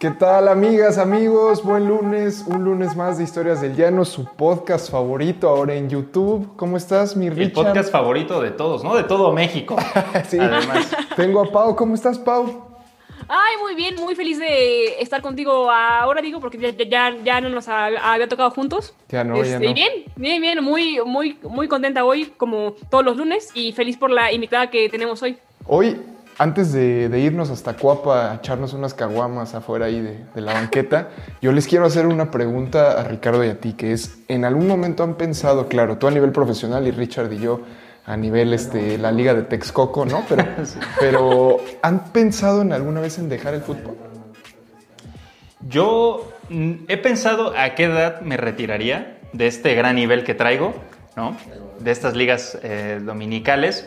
¿Qué tal amigas, amigos? Buen lunes, un lunes más de Historias del Llano, su podcast favorito ahora en YouTube. ¿Cómo estás, mi El Richard? podcast favorito de todos, ¿no? De todo México. Sí. Además. Tengo a Pau. ¿Cómo estás, Pau? Ay, muy bien, muy feliz de estar contigo ahora, digo, porque ya, ya, ya no nos ha- había tocado juntos. Ya no, ya Este, no. Bien, bien, bien, muy, muy, muy contenta hoy, como todos los lunes, y feliz por la invitada que tenemos hoy. Hoy, antes de, de irnos hasta Cuapa a echarnos unas caguamas afuera ahí de, de la banqueta, yo les quiero hacer una pregunta a Ricardo y a ti, que es, ¿en algún momento han pensado, claro, tú a nivel profesional y Richard y yo a nivel este, la liga de Texcoco, ¿no? Pero, pero ¿han pensado en alguna vez en dejar el fútbol? Yo he pensado a qué edad me retiraría de este gran nivel que traigo, ¿no? De estas ligas eh, dominicales,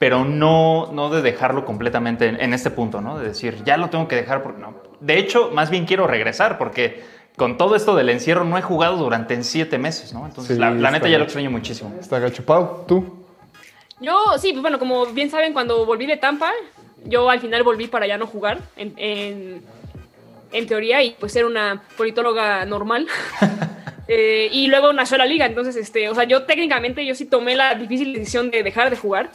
pero no, no de dejarlo completamente en, en este punto, ¿no? De decir, ya lo tengo que dejar porque no. De hecho, más bien quiero regresar porque con todo esto del encierro no he jugado durante siete meses, ¿no? Entonces, Sí, la, neta ya lo extraño muchísimo. Está gacho. Pau, ¿tú? Yo, sí, pues bueno, como bien saben, cuando volví de Tampa, yo al final volví para ya no jugar, en, en, en teoría, y pues ser una politóloga normal. Eh, y luego nació la liga, entonces, este, o sea, yo técnicamente, yo sí tomé la difícil decisión de dejar de jugar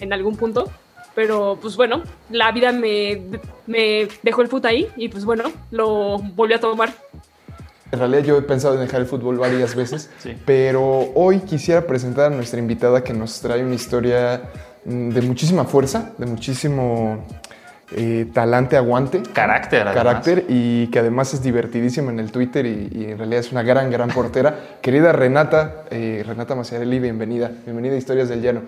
en algún punto, pero pues bueno, la vida me, me dejó el fut ahí y pues bueno, lo volví a tomar. En realidad yo he pensado en dejar el fútbol varias veces, Sí. pero hoy quisiera presentar a nuestra invitada que nos trae una historia mm, de muchísima fuerza, de muchísimo eh, talante, aguante, Carácter, además. carácter y que además es divertidísima en el Twitter y, y en realidad es una gran, gran portera. Querida Renata, eh, Renata Maciarelli, bienvenida, bienvenida a Historias del Llano.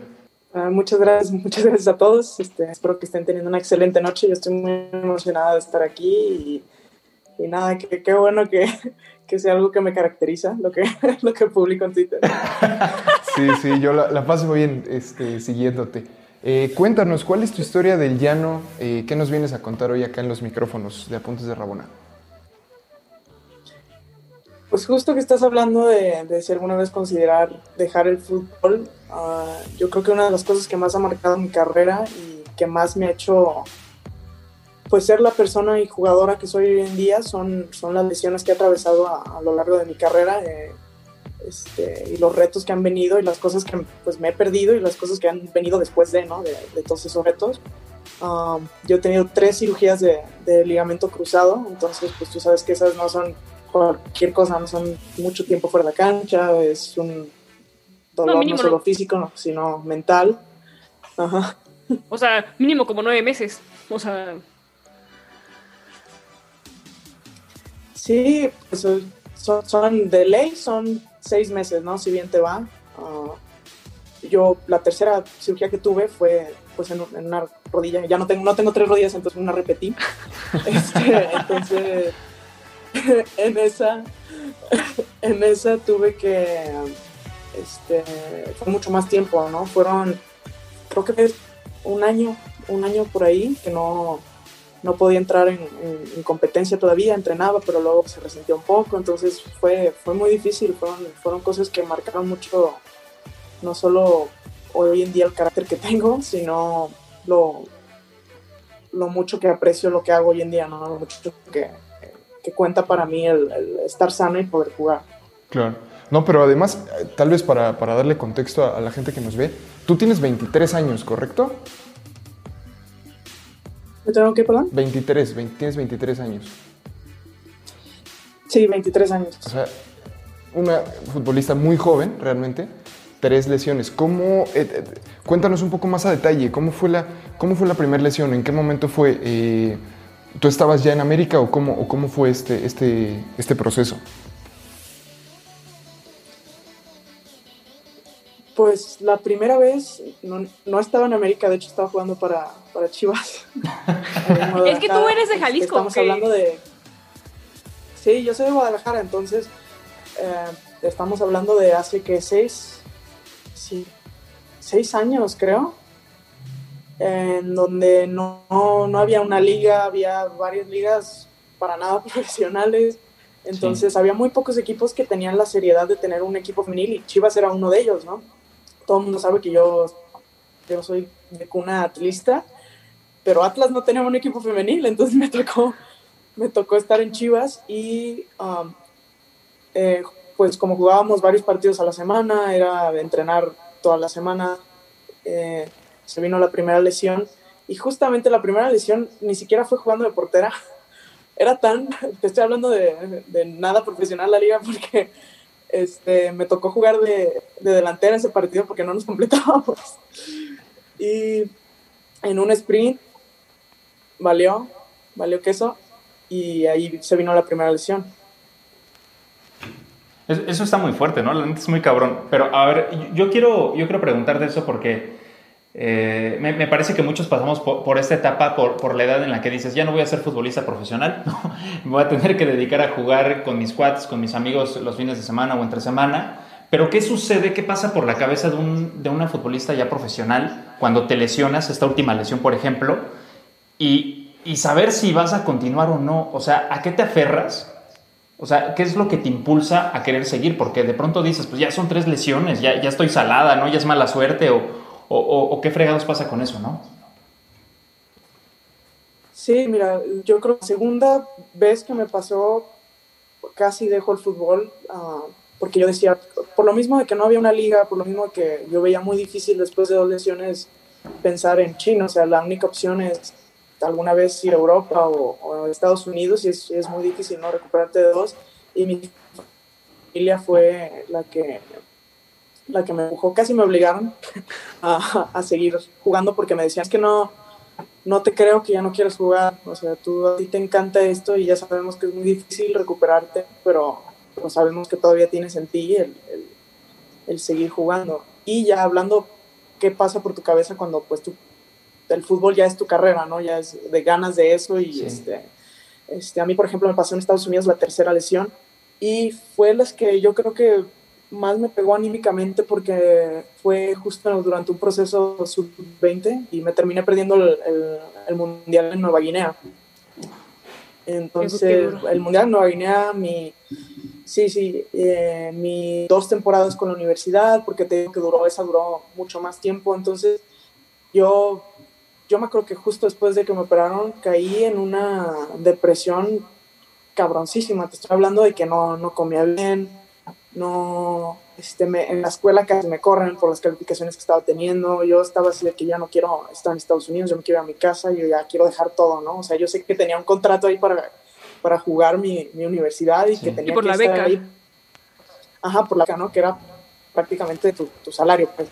Ah, muchas gracias, muchas gracias a todos. Este, espero que estén teniendo una excelente noche. Yo estoy muy emocionada de estar aquí y, y nada, que- qué bueno que, que sea algo que me caracteriza, lo que, lo que publico en Twitter. Sí, sí, yo la, la paso muy bien este, siguiéndote. Eh, cuéntanos, ¿cuál es tu historia del llano? Eh, ¿Qué nos vienes a contar hoy acá en los micrófonos de Apuntes de Rabona? Pues justo que estás hablando de, de si alguna vez considerar dejar el fútbol, ah, yo creo que una de las cosas que más ha marcado mi carrera y que más me ha hecho pues ser la persona y jugadora que soy hoy en día son, son las lesiones que he atravesado a, a lo largo de mi carrera eh, este, y los retos que han venido y las cosas que pues, me he perdido y las cosas que han venido después de, ¿no? de, de todos esos retos. Um, yo he tenido tres cirugías de, de ligamento cruzado, entonces pues tú sabes que esas no son cualquier cosa, no son mucho tiempo fuera de la cancha, es un dolor no, mínimo solo no. físico, no, sino mental. Ajá. O sea, mínimo como nueve meses. O sea, Sí, pues son, son- de ley, son seis meses, ¿no? Si bien te va. Ah, yo, la tercera cirugía que tuve fue pues en, en una rodilla. Ya no tengo, no tengo tres rodillas, entonces una repetí. Este, entonces, en esa, en esa tuve que, este, fue mucho más tiempo, ¿no? Fueron, creo que un año, un año por ahí que no, no podía entrar en, en- en competencia todavía, entrenaba, pero luego se resentía un poco, entonces fue, fue muy difícil, fueron, fueron cosas que marcaron mucho, no solo hoy en día el carácter que tengo, sino lo, lo mucho que aprecio lo que hago hoy en día, ¿no? lo mucho que, que cuenta para mí el, el estar sano y poder jugar. Claro. No, pero además, eh, tal vez para, para darle contexto a, a la gente que nos ve, tú tienes 23 años, ¿correcto? ¿Me tengo que, perdón? 23, 20 tienes 23 años. Sí, 23 años. O sea, una futbolista muy joven, realmente. Tres lesiones. ¿Cómo, eh, eh, cuéntanos un poco más a detalle, ¿cómo fue la, cómo fue la primera lesión? ¿En qué momento fue? Eh, ¿Tú estabas ya en América o cómo, o cómo fue este, este, este proceso? Pues la primera vez no, no estaba en América, de hecho estaba jugando para, para Chivas. Es que tú eres de Jalisco, Estamos hablando de... Sí, yo soy de Guadalajara, entonces eh, estamos hablando de hace que seis, sí, seis años, creo, en donde no, no, había una liga, había varias ligas para nada profesionales. Entonces había muy pocos equipos que tenían la seriedad de tener un equipo femenil y Chivas era uno de ellos, ¿no? Todo el mundo sabe que yo, yo soy de cuna atlista, pero Atlas no tenía un equipo femenil, entonces me tocó, me tocó estar en Chivas y um, eh, pues como jugábamos varios partidos a la semana, era entrenar toda la semana, eh, se vino la primera lesión y justamente la primera lesión ni siquiera fue jugando de portera. Era tan, te estoy hablando de, de nada profesional la liga porque este, me tocó jugar de, de delantera ese partido porque no nos completábamos. Y en un sprint valió, valió queso y ahí se vino la primera lesión. Eso está muy fuerte, ¿no? La es muy cabrón. Pero a ver, yo quiero, yo quiero preguntarte eso porque eh, me, parece que muchos pasamos por, esta etapa, por, la edad en la que dices, ya no voy a ser futbolista profesional, voy a tener que dedicar a jugar con mis quads, con mis amigos los fines de semana o entre semana. Pero ¿qué sucede? ¿Qué pasa por la cabeza de, un, de una futbolista ya profesional cuando te lesionas, esta última lesión, por ejemplo, y, y saber si vas a continuar o no? O sea, ¿a qué te aferras? O sea, ¿qué es lo que te impulsa a querer seguir? Porque de pronto dices, pues ya son tres lesiones, ya, ya estoy salada, ¿no? Ya es mala suerte o, o, qué fregados pasa con eso, ¿no? Sí, mira, yo creo que la segunda vez que me pasó, casi dejo el fútbol, uh, porque yo decía, por lo mismo de que no había una liga, por lo mismo que yo veía muy difícil después de dos lesiones pensar en China, o sea, la única opción es alguna vez ir a Europa o, a Estados Unidos y es, es, muy difícil no recuperarte de dos. Y mi familia fue la que, la que me empujó, casi me obligaron a, a seguir jugando porque me decían que no, no te creo que ya no quieres jugar, o sea, tú a ti te encanta esto y ya sabemos que es muy difícil recuperarte, pero, pero sabemos que todavía tienes en ti el, el, el seguir jugando. Y ya hablando qué pasa por tu cabeza cuando pues tú el fútbol ya es tu carrera, ¿no? Ya es de ganas de eso y este, este, a mí, por ejemplo, me pasó en Estados Unidos la tercera lesión y fue las que yo creo que más me pegó anímicamente porque fue justo durante un proceso sub-20 y me terminé perdiendo el, el, Mundial en Nueva Guinea. Entonces, el Mundial en Nueva Guinea, mi, sí, sí, eh, mi dos temporadas con la universidad, porque te digo que duró, esa duró mucho más tiempo, entonces yo yo me acuerdo que justo después de que me operaron caí en una depresión cabroncísima. Te estoy hablando de que no, no comía bien, no, este, me, en la escuela casi me corren por las calificaciones que estaba teniendo. Yo estaba así de que ya no quiero estar en Estados Unidos, yo me quiero ir a mi casa, yo ya quiero dejar todo, ¿no? O sea, yo sé que tenía un contrato ahí para, para jugar mi, mi universidad y que tenía por que la estar beca. ahí. Ajá, por la beca, ¿no? Que era prácticamente tu, tu salario, pues.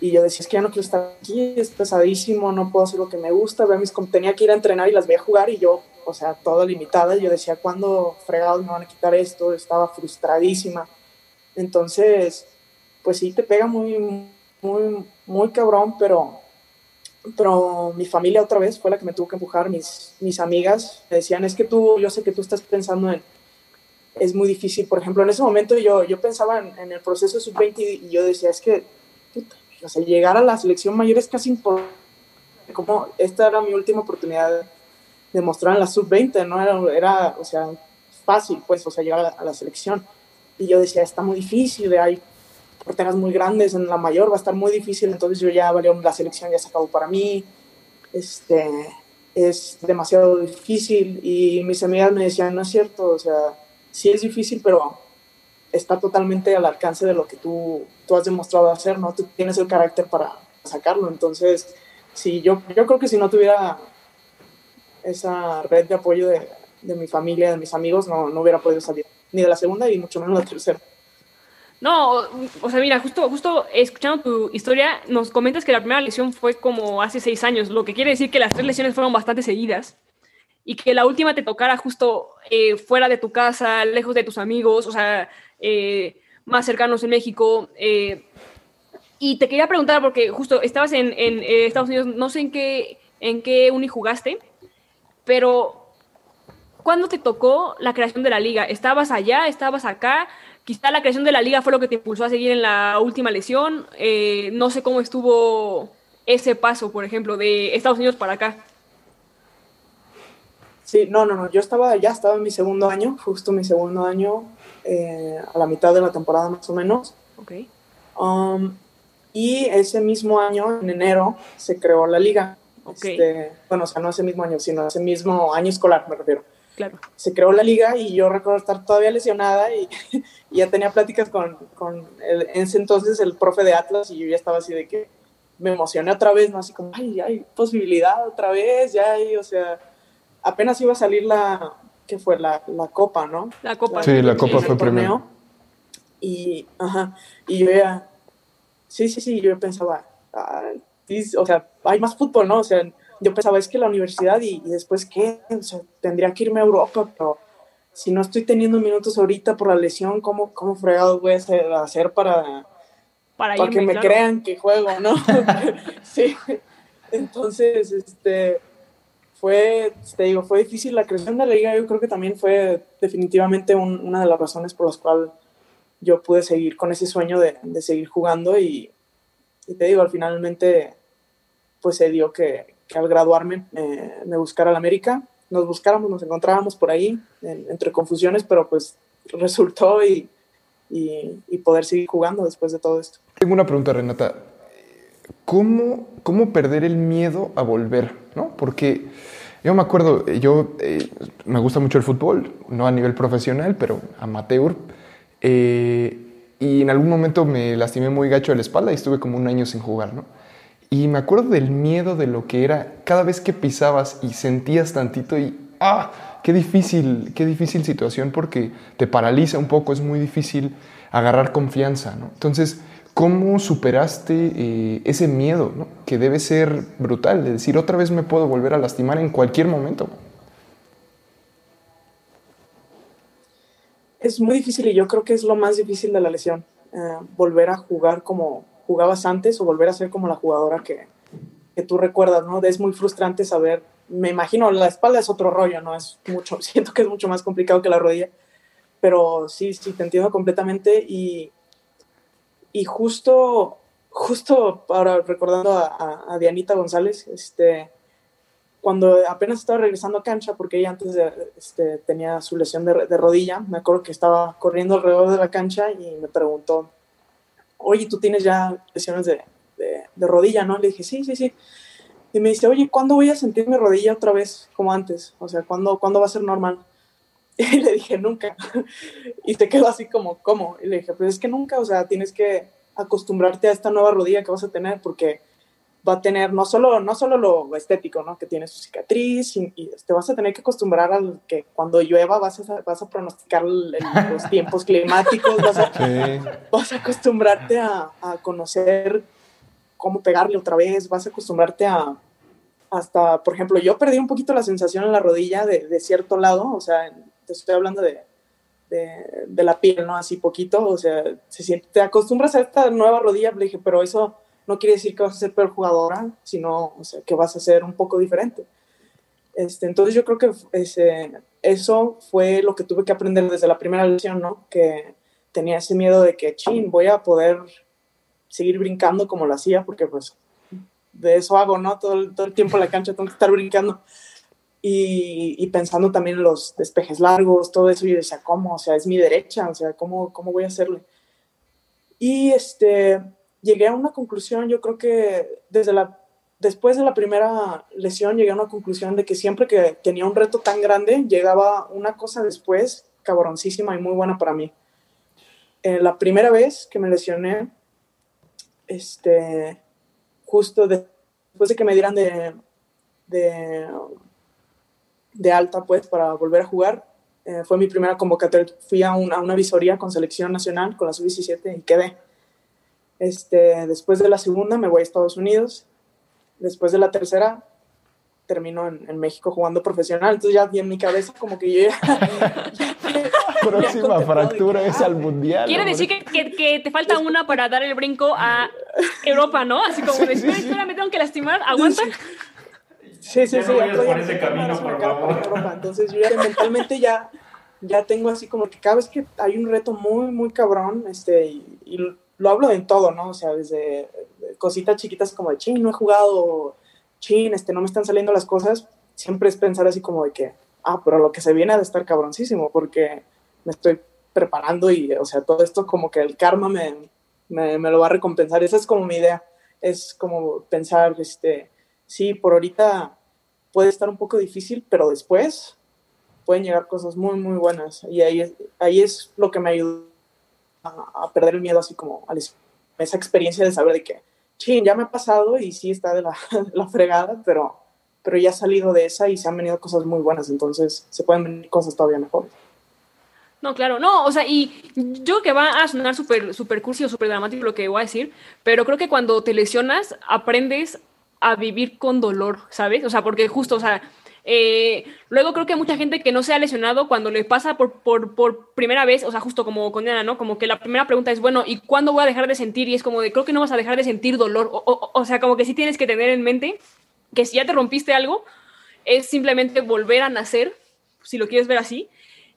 Y yo decía, es que ya no quiero estar aquí, es pesadísimo, no puedo hacer lo que me gusta. Veo mis, tenía que ir a entrenar y las veía jugar y yo, o sea, toda limitada. Yo decía, ¿cuándo fregados me van a quitar esto? Estaba frustradísima. Entonces, pues sí, te pega muy, muy, muy cabrón, pero, pero mi familia otra vez fue la que me tuvo que empujar. Mis, mis amigas me decían, es que tú, yo sé que tú estás pensando en, es muy difícil. Por ejemplo, en ese momento yo, yo pensaba en, en el proceso sub-20 y yo decía, es que, puta, o sea, llegar a la selección mayor es casi imposible. Como esta era mi última oportunidad de mostrar en la sub-20, ¿no? Era, era, o sea, fácil, pues, o sea, llegar a la, a la, selección. Y yo decía, está muy difícil, hay porteras muy grandes en la mayor, va a estar muy difícil, entonces yo ya, valió, la selección ya se acabó para mí, este, es demasiado difícil. Y mis amigas me decían, no es cierto, o sea, sí es difícil, pero está totalmente al alcance de lo que tú, tú has demostrado hacer, ¿no? Tú tienes el carácter para sacarlo. Entonces, sí, yo, yo creo que si no tuviera esa red de apoyo de, de mi familia, de mis amigos, no, no, hubiera podido salir ni de la segunda y mucho menos la tercera. No, o sea, mira, justo, justo escuchando tu historia, nos comentas que la primera lesión fue como hace seis años, lo que quiere decir que las tres lesiones fueron bastante seguidas y que la última te tocara justo eh, fuera de tu casa, lejos de tus amigos, o sea, eh, más cercanos en México. Eh, y te quería preguntar, porque justo estabas en, en Estados Unidos, no sé en qué, en qué uni jugaste, pero ¿cuándo te tocó la creación de la liga? ¿Estabas allá? ¿Estabas acá? quizá la creación de la liga fue lo que te impulsó a seguir en la última lesión. Eh, no sé cómo estuvo ese paso, por ejemplo, de Estados Unidos para acá. Sí, no, no, no. Yo estaba, ya estaba en mi segundo año, justo mi segundo año, eh, a la mitad de la temporada más o menos. Ok. Um, y ese mismo año, en enero, se creó la liga. Ok. Este, bueno, o sea, no ese mismo año, sino ese mismo año escolar, me refiero. Claro. Se creó la liga y yo recuerdo estar todavía lesionada y, y ya tenía pláticas con, con el, en ese entonces el profe de Atlas y yo ya estaba así de que me emocioné otra vez, ¿no? Así como, ay, hay posibilidad otra vez, ya hay, o sea, apenas iba a salir la, ¿qué fue? La, la copa, ¿no? La copa. Sí, la copa el fue primero. Y, ajá, y yo ya, sí, sí, sí, yo pensaba, ah, sí, o sea, hay más fútbol, ¿no? O sea, yo pensaba, es que la universidad y, y después qué, o sea, tendría que irme a Europa, pero si no estoy teniendo minutos ahorita por la lesión, ¿cómo, cómo fregados voy a hacer, para, Para, para que me claro. crean que juego, ¿no? sí. Entonces, este, fue, te digo, fue difícil la creación de la liga. Yo creo que también fue definitivamente un- una de las razones por las cuales yo pude seguir con ese sueño de, de seguir jugando y, y te digo, al finalmente, pues se dio que, que al graduarme eh, me buscara la América. Nos buscáramos, nos encontrábamos por ahí, en- entre confusiones, pero pues resultó y, y, y poder seguir jugando después de todo esto. Tengo una pregunta, Renata. ¿Cómo, ¿Cómo perder el miedo a volver? ¿no? Porque yo me acuerdo, yo eh, me gusta mucho el fútbol, no a nivel profesional, pero amateur. eh, y en algún momento me lastimé muy gacho de la espalda y estuve como un año sin jugar, ¿no? Y me acuerdo del miedo de lo que era cada vez que pisabas y sentías tantito y ¡ah! Qué difícil, qué difícil situación porque te paraliza un poco, es muy difícil agarrar confianza, ¿no? Entonces, ¿cómo superaste eh, ese miedo, ¿no? Que debe ser brutal, de decir, otra vez me puedo volver a lastimar en cualquier momento. Es muy difícil y yo creo que es lo más difícil de la lesión. eh, volver a jugar como jugabas antes o volver a ser como la jugadora que, que tú recuerdas, ¿no? Es muy frustrante saber, me imagino, la espalda es otro rollo, ¿no? Es mucho, siento que es mucho más complicado que la rodilla, pero sí, sí, te entiendo completamente y, y justo, justo ahora recordando a, a- Dianita González, este, cuando apenas estaba regresando a cancha, porque ella antes de, este, tenía su lesión de, de rodilla, me acuerdo que estaba corriendo alrededor de la cancha y me preguntó, oye, tú tienes ya lesiones de, de- rodilla, ¿no? Le dije, sí, sí, sí. Y me dice, oye, ¿cuándo voy a sentir mi rodilla otra vez como antes? O sea, ¿cuándo, ¿cuándo va a ser normal? Y le dije, nunca. Y se quedó así como, ¿cómo? Y le dije, pues es que nunca, o sea, tienes que acostumbrarte a esta nueva rodilla que vas a tener porque va a tener no solo, no solo lo estético, ¿no? Que tiene su cicatriz y, y te vas a tener que acostumbrar al que cuando llueva vas a, vas a pronosticar el- el- los tiempos climáticos, vas a, vas a acostumbrarte a, a conocer cómo pegarle otra vez, vas a acostumbrarte a hasta, por ejemplo, yo perdí un poquito la sensación en la rodilla de, de cierto lado, o sea, te estoy hablando de, de, de la piel, ¿no? Así poquito, o sea, se siente, te acostumbras a esta nueva rodilla, le dije, pero eso no quiere decir que vas a ser peor jugadora, sino, o sea, que vas a ser un poco diferente. Este, entonces yo creo que ese, eso fue lo que tuve que aprender desde la primera lesión, ¿no? Que tenía ese miedo de que, chin, voy a poder seguir brincando como lo hacía, porque pues de eso hago, ¿no? Todo, todo el tiempo en la cancha tengo que estar brincando. Y, y pensando también en los despejes largos, todo eso, yo decía, ¿cómo? O sea, es mi derecha, o sea, ¿cómo, cómo voy a hacerle? Y este, llegué a una conclusión, yo creo que desde la, después de la primera lesión llegué a una conclusión de que siempre que tenía un reto tan grande, llegaba una cosa después cabroncísima y muy buena para mí. Eh, la primera vez que me lesioné, este, justo de- después de que me dieran de, de, de alta, pues, para volver a jugar, eh, fue mi primera convocatoria. Fui a, un- a una visoría con selección nacional, con la sub-17, y quedé. Este, después de la segunda me voy a Estados Unidos. Después de la tercera termino en, en México jugando profesional. Entonces ya vi en mi cabeza como que yo ya... Próxima fractura es al mundial. Quiere hombre. decir que, que- que te falta una para dar el brinco a Europa, ¿no? Así como, de, espera, espera, me tengo que lastimar, aguanta. Sí, sí, Ya sí. no por ese camino, por favor. Entonces yo ya mentalmente ya, ya tengo así como que cada vez que hay un reto muy, muy cabrón, este, y, y lo hablo en todo, ¿no? O sea, desde cositas chiquitas como de, chin, no he jugado, chin, este, no me están saliendo las cosas, siempre es pensar así como de que, ah, pero lo que se viene ha de estar cabroncísimo, porque me estoy preparando y, o sea, todo esto como que el karma me, me, me lo va a recompensar. Esa es como mi idea, es como pensar, este, sí, por ahorita puede estar un poco difícil, pero después pueden llegar cosas muy, muy buenas. Y ahí es, ahí es lo que me ayuda a, a perder el miedo, así como a esa experiencia de saber de que, ching, ya me ha pasado y sí está de la, de la fregada, pero, pero ya he salido de esa y se han venido cosas muy buenas, entonces se pueden venir cosas todavía mejores. No, claro, no, o sea, y yo que va a sonar súper super cursi o súper dramático lo que voy a decir, pero creo que cuando te lesionas aprendes a vivir con dolor, ¿sabes? O sea, porque justo, o sea, eh, luego creo que mucha gente que no se ha lesionado cuando le pasa por, por, por, primera vez, o sea, justo como con Diana, ¿no? Como que la primera pregunta es, bueno, ¿y cuándo voy a dejar de sentir? Y es como de, creo que no vas a dejar de sentir dolor. O, o, o sea, como que sí tienes que tener en mente que si ya te rompiste algo, es simplemente volver a nacer, si lo quieres ver así.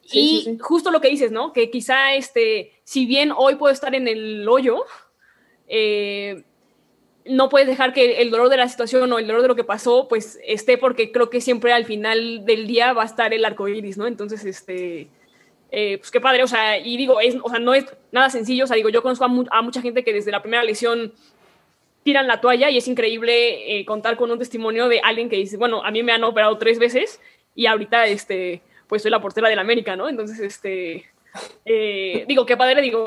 Sí, y sí, sí. justo lo que dices, ¿no? Que quizá, este, si bien hoy puedo estar en el hoyo, eh, no puedes dejar que el dolor de la situación o el dolor de lo que pasó, pues esté, porque creo que siempre al final del día va a estar el arco iris, ¿no? Entonces, este, eh, pues qué padre, o sea, y digo, es, o sea, no es nada sencillo, o sea, digo, yo conozco a, mu a mucha gente que desde la primera lesión tiran la toalla y es increíble eh, contar con un testimonio de alguien que dice, bueno, a mí me han operado tres veces y ahorita, este, pues soy la portera del América, ¿no? Entonces, este, eh, digo, qué padre, digo,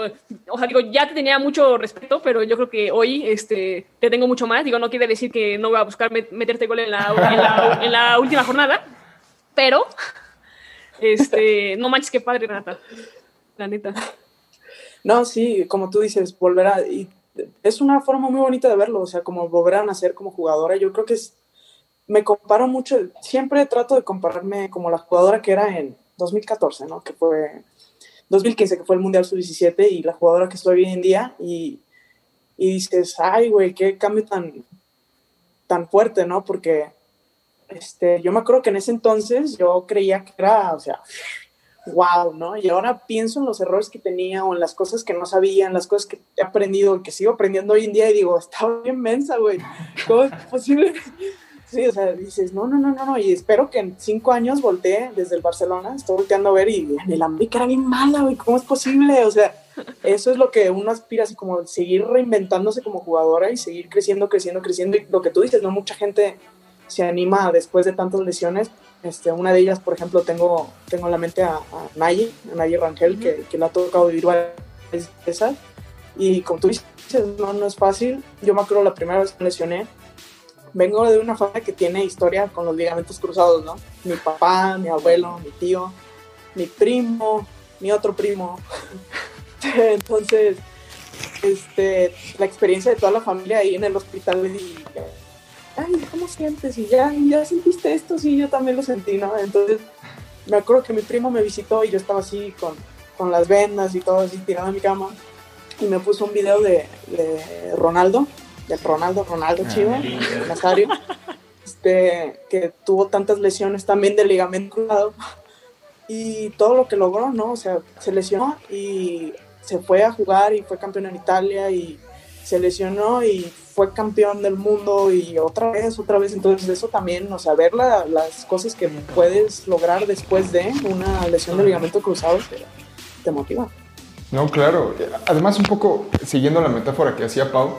o sea, digo, ya te tenía mucho respeto, pero yo creo que hoy este, te tengo mucho más. Digo, no quiere decir que no voy a buscar met meterte gol en la, en, la, en la, última jornada, pero, este, no manches, qué padre, Renata, la neta. No, sí, como tú dices, volver a... Y es una forma muy bonita de verlo, o sea, como volver a nacer como jugadora. Yo creo que es, me comparo mucho, siempre trato de compararme como la jugadora que era en 2014, ¿no? Que fue 2015, que fue el Mundial Sub-17, y la jugadora que estoy hoy en día, y, y dices, ay, güey, qué cambio tan, tan fuerte, ¿no? Porque este, yo me acuerdo que en ese entonces yo creía que era, o sea, wow, ¿no? Y ahora pienso en los errores que tenía o en las cosas que no sabía, en las cosas que he aprendido, que sigo aprendiendo hoy en día y digo, estaba bien mensa, güey. ¿Cómo es posible? Sí, o sea, dices, no, no, no, no, no, y espero que en cinco años voltee desde el Barcelona, estoy volteando a ver y en el América era bien mala, güey, ¿cómo es posible? O sea, eso es lo que uno aspira, así como seguir reinventándose como jugadora y seguir creciendo, creciendo, creciendo, y lo que tú dices, ¿no? Mucha gente se anima después de tantas lesiones, este, una de ellas, por ejemplo, tengo, tengo en la mente a, a Nayi, a Nayi Rangel, uh -huh. que, que le ha tocado vivir varias veces, y como tú dices, no, no es fácil, yo me acuerdo la primera vez que me lesioné, vengo de una familia que tiene historia con los ligamentos cruzados, ¿no? Mi papá, mi abuelo, mi tío, mi primo, mi otro primo. Entonces, este, la experiencia de toda la familia ahí en el hospital y, ay, ¿cómo sientes? Y ya, ya sentiste esto, sí, yo también lo sentí, ¿no? Entonces, me acuerdo que mi primo me visitó y yo estaba así con, con las vendas y todo así tirado en mi cama y me puso un video de, de Ronaldo del Ronaldo, Ronaldo Chivo, ah, Nazario, este, que tuvo tantas lesiones también del ligamento cruzado y todo lo que logró, ¿no? O sea, se lesionó y se fue a jugar y fue campeón en Italia y se lesionó y fue campeón del mundo y otra vez, otra vez. Entonces eso también, o sea, ver la, las cosas que puedes lograr después de una lesión de ligamento cruzado te, te motiva. No, claro. Además, un poco siguiendo la metáfora que hacía Pau,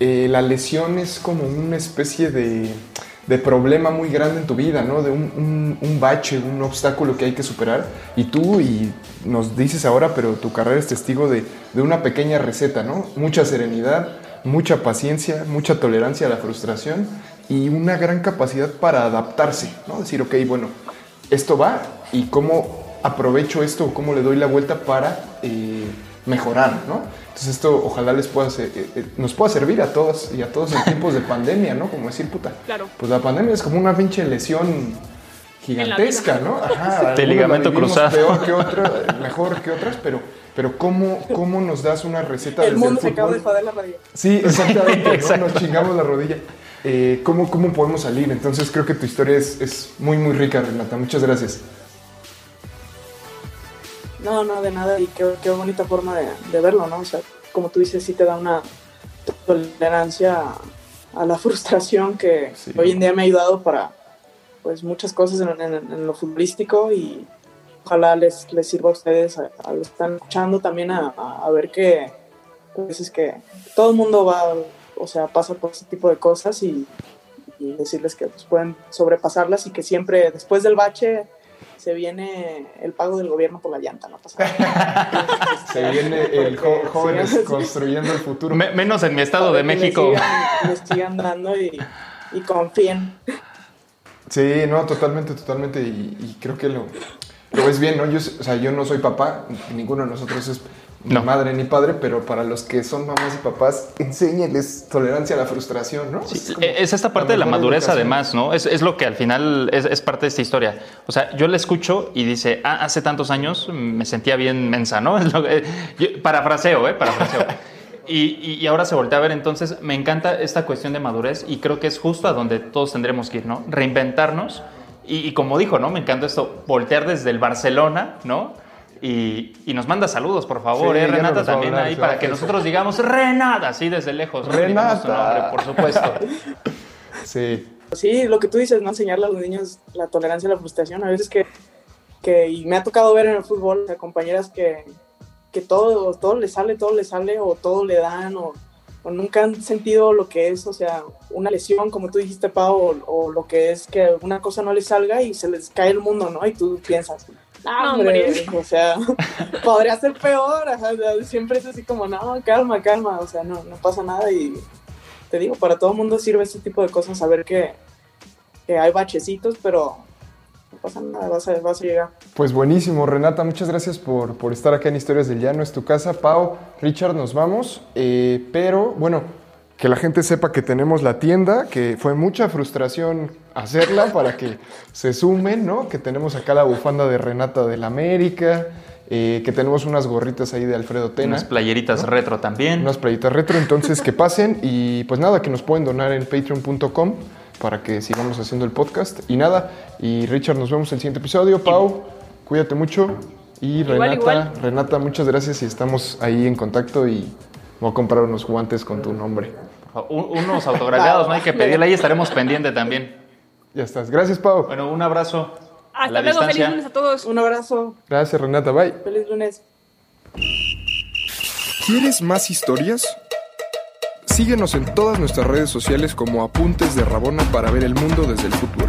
eh, la lesión es como una especie de, de, problema muy grande en tu vida, ¿no? De un, un, bache, un obstáculo que hay que superar. Y tú, y nos dices ahora, pero tu carrera es testigo de, de una pequeña receta, ¿no? Mucha serenidad, mucha paciencia, mucha tolerancia a la frustración y una gran capacidad para adaptarse, ¿no? Decir, ok, bueno, esto va y cómo aprovecho esto, cómo le doy la vuelta para eh, mejorar, ¿no? Entonces esto ojalá les pueda ser, eh, eh, nos pueda servir a todos y a todos en tiempos de pandemia, ¿no? Como decir, puta, claro. pues la pandemia es como una pinche lesión gigantesca, ¿no? Ajá, de ligamento cruzado. Peor que otra, mejor que otras, pero, pero ¿cómo, ¿cómo nos das una receta El desde mundo el se acaba de fútbol? joder la rodilla. Sí, exactamente, ¿no? Nos chingamos la rodilla. Eh, ¿cómo, ¿Cómo podemos salir? Entonces creo que tu historia es, es muy, muy rica, Renata. Muchas gracias. No, no, de nada, y qué, qué bonita forma de, de verlo, ¿no? O sea, como tú dices, sí te da una tolerancia a, la frustración que Sí. hoy en día me ha ayudado para pues muchas cosas en, en- en lo futbolístico y ojalá les, les sirva a ustedes, a, a los que están escuchando también a, a- ver que pues es que todo el mundo va, o sea, pasa por ese tipo de cosas y, y decirles que pues, pueden sobrepasarlas y que siempre después del bache se viene el pago del gobierno por la llanta, no pasa nada. Se viene el jo- jóvenes sigan- construyendo el futuro. Me- menos en mi estado de México. sigan- dando y, y confíen. Sí, no, totalmente, totalmente. Y, y creo que lo, lo ves bien, ¿no? Yo, o sea, yo no soy papá, ninguno de nosotros es No. madre ni padre, pero para los que son mamás y papás, enséñales tolerancia a la frustración, ¿no? Sí, es esta parte de la madurez educación. además, ¿no? Es, es lo que al final es, es parte de esta historia. O sea, yo le escucho y dice, ah, hace tantos años me sentía bien mensa, ¿no? Yo- parafraseo, ¿eh? Parafraseo. Y, y- y ahora se voltea a ver, entonces me encanta esta cuestión de madurez y creo que es justo a donde todos tendremos que ir, ¿no? Reinventarnos y, y como dijo, ¿no? Me encanta esto, voltear desde el Barcelona, ¿no? Y, y nos manda saludos, por favor, Sí, ¿eh? no Renata también hablar, ahí para que nosotros digamos Renata, así desde lejos. Renata. nombre, por supuesto. Sí, Sí, lo que tú dices, ¿no? Enseñarle a los niños la tolerancia a la frustración. A veces que, que y me ha tocado ver en el fútbol a compañeras que, que todo, todo les sale, todo les sale, o todo le dan, o, o nunca han sentido lo que es, o sea, una lesión, como tú dijiste, Pau, o, o lo que es que una cosa no les salga y se les cae el mundo, ¿no? Y tú piensas, "Ah, No, hombre, hombre". o sea, podría ser peor, ajá, o sea, siempre es así como, no, calma, calma, o sea, no, no pasa nada y te digo, para todo el mundo sirve este tipo de cosas, saber que, que hay bachecitos, pero no pasa nada, vas a, vas a llegar. pues buenísimo, Renata, muchas gracias por, por estar acá en Historias del Llano, es tu casa. Pau, Richard, nos vamos, eh, pero bueno, que la gente sepa que tenemos la tienda, que fue mucha frustración hacerla para que se sumen, ¿no? Que tenemos acá la bufanda de Renata del América, eh, que tenemos unas gorritas ahí de Alfredo Tena. Unas playeritas retro también. unas playitas retro, entonces que pasen y pues nada, que nos pueden donar en patreon.com para que sigamos haciendo el podcast y nada, y Richard, nos vemos en el siguiente episodio, Pau, cuídate mucho y Igual, Renata, igual. Renata, muchas gracias y estamos ahí en contacto y voy a comprar unos guantes con tu nombre. Un- unos autografiados, no hay que pedirle, ahí estaremos pendiente también. Ya estás, gracias Pau, Bueno, un abrazo. a Hasta la luego, feliz distancia. lunes a todos. Un abrazo, gracias Renata, bye. feliz lunes. ¿Quieres más historias? Síguenos en todas nuestras redes sociales como Apuntes de Rabona para ver el mundo desde el futuro.